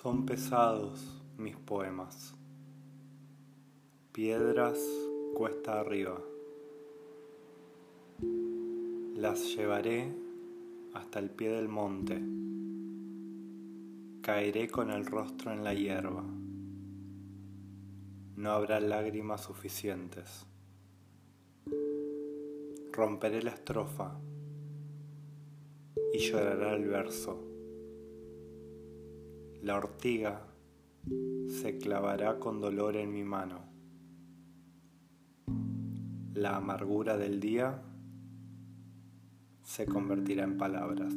Son pesados mis poemas, piedras cuesta arriba. Las llevaré hasta el pie del monte, caeré con el rostro en la hierba. No habrá lágrimas suficientes. Romperé la estrofa y llorará el verso la ortiga se clavará con dolor en mi mano. La amargura del día se convertirá en palabras.